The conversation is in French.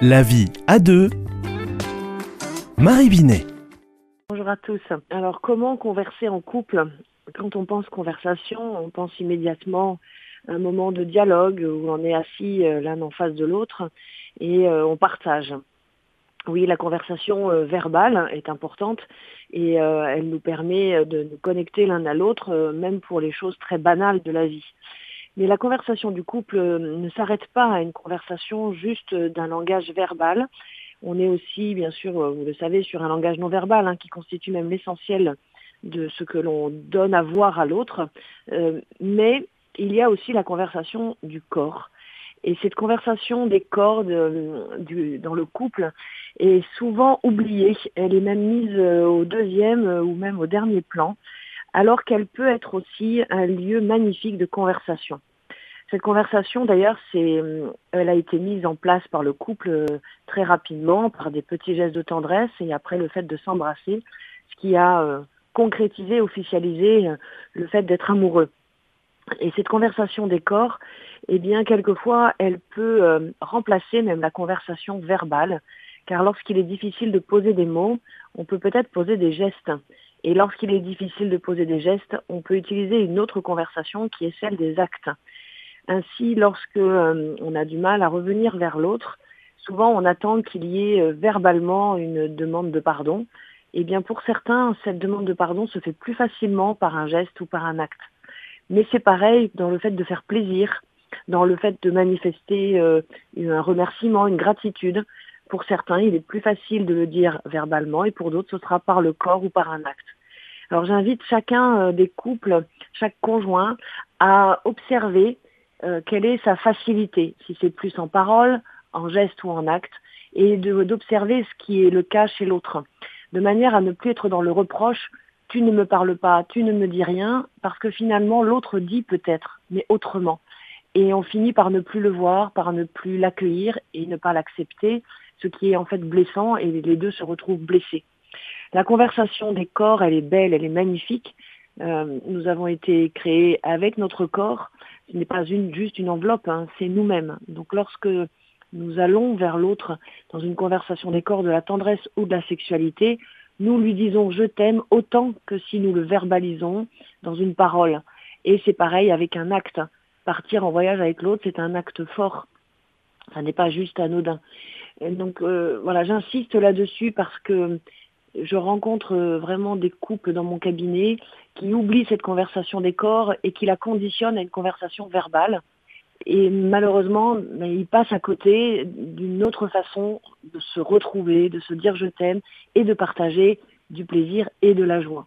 La vie à deux. Marie Binet. Bonjour à tous. Alors, comment converser en couple? Quand on pense conversation, on pense immédiatement à un moment de dialogue où on est assis euh, l'un en face de l'autre et euh, on partage. Oui, la conversation euh, verbale est importante et elle nous permet de nous connecter l'un à l'autre, même pour les choses très banales de la vie. Mais la conversation du couple ne s'arrête pas à une conversation juste d'un langage verbal. On est aussi, bien sûr, vous le savez, sur un langage non verbal hein, qui constitue même l'essentiel de ce que l'on donne à voir à l'autre. Euh, mais il y a aussi la conversation du corps. Et cette conversation des corps dans le couple est souvent oubliée. Elle est même mise euh, au deuxième euh, ou même au dernier plan, alors qu'elle peut être aussi un lieu magnifique de conversation. Cette conversation, d'ailleurs, c'est, euh, elle a été mise en place par le couple euh, très rapidement, par des petits gestes de tendresse et après le fait de s'embrasser, ce qui a euh, concrétisé, officialisé le fait d'être amoureux. Et cette conversation des corps, eh bien, quelquefois, elle peut remplacer même la conversation verbale, car lorsqu'il est difficile de poser des mots, on peut peut-être poser des gestes. Et lorsqu'il est difficile de poser des gestes, on peut utiliser une autre conversation qui est celle des actes. Ainsi, lorsque euh, on a du mal à revenir vers l'autre, souvent on attend qu'il y ait euh, verbalement une demande de pardon. Et eh bien pour certains, cette demande de pardon se fait plus facilement par un geste ou par un acte. Mais c'est pareil dans le fait de faire plaisir, dans le fait de manifester euh, un remerciement, une gratitude. Pour certains, il est plus facile de le dire verbalement et pour d'autres, ce sera par le corps ou par un acte. Alors j'invite chacun des couples, chaque conjoint, à observer euh, quelle est sa facilité, si c'est plus en parole, en geste ou en acte, et d'observer ce qui est le cas chez l'autre, de manière à ne plus être dans le reproche, tu ne me parles pas, tu ne me dis rien, parce que finalement l'autre dit peut-être, mais autrement. Et on finit par ne plus le voir, par ne plus l'accueillir et ne pas l'accepter, ce qui est en fait blessant, et les deux se retrouvent blessés. La conversation des corps, elle est belle, elle est magnifique. Euh, nous avons été créés avec notre corps, ce n'est pas une, juste une enveloppe, hein, c'est nous-mêmes. Donc lorsque nous allons vers l'autre dans une conversation des corps de la tendresse ou de la sexualité, nous lui disons je t'aime autant que si nous le verbalisons dans une parole. Et c'est pareil avec un acte. Partir en voyage avec l'autre, c'est un acte fort. Ça n'est pas juste anodin. Donc euh, voilà, j'insiste là-dessus parce que je rencontre euh, vraiment des couples dans mon cabinet qui oublient cette conversation des corps et qui la conditionnent à une conversation verbale. Et malheureusement, ben, ils passent à côté d'une autre façon de se retrouver, de se dire je t'aime et de partager du plaisir et de la joie.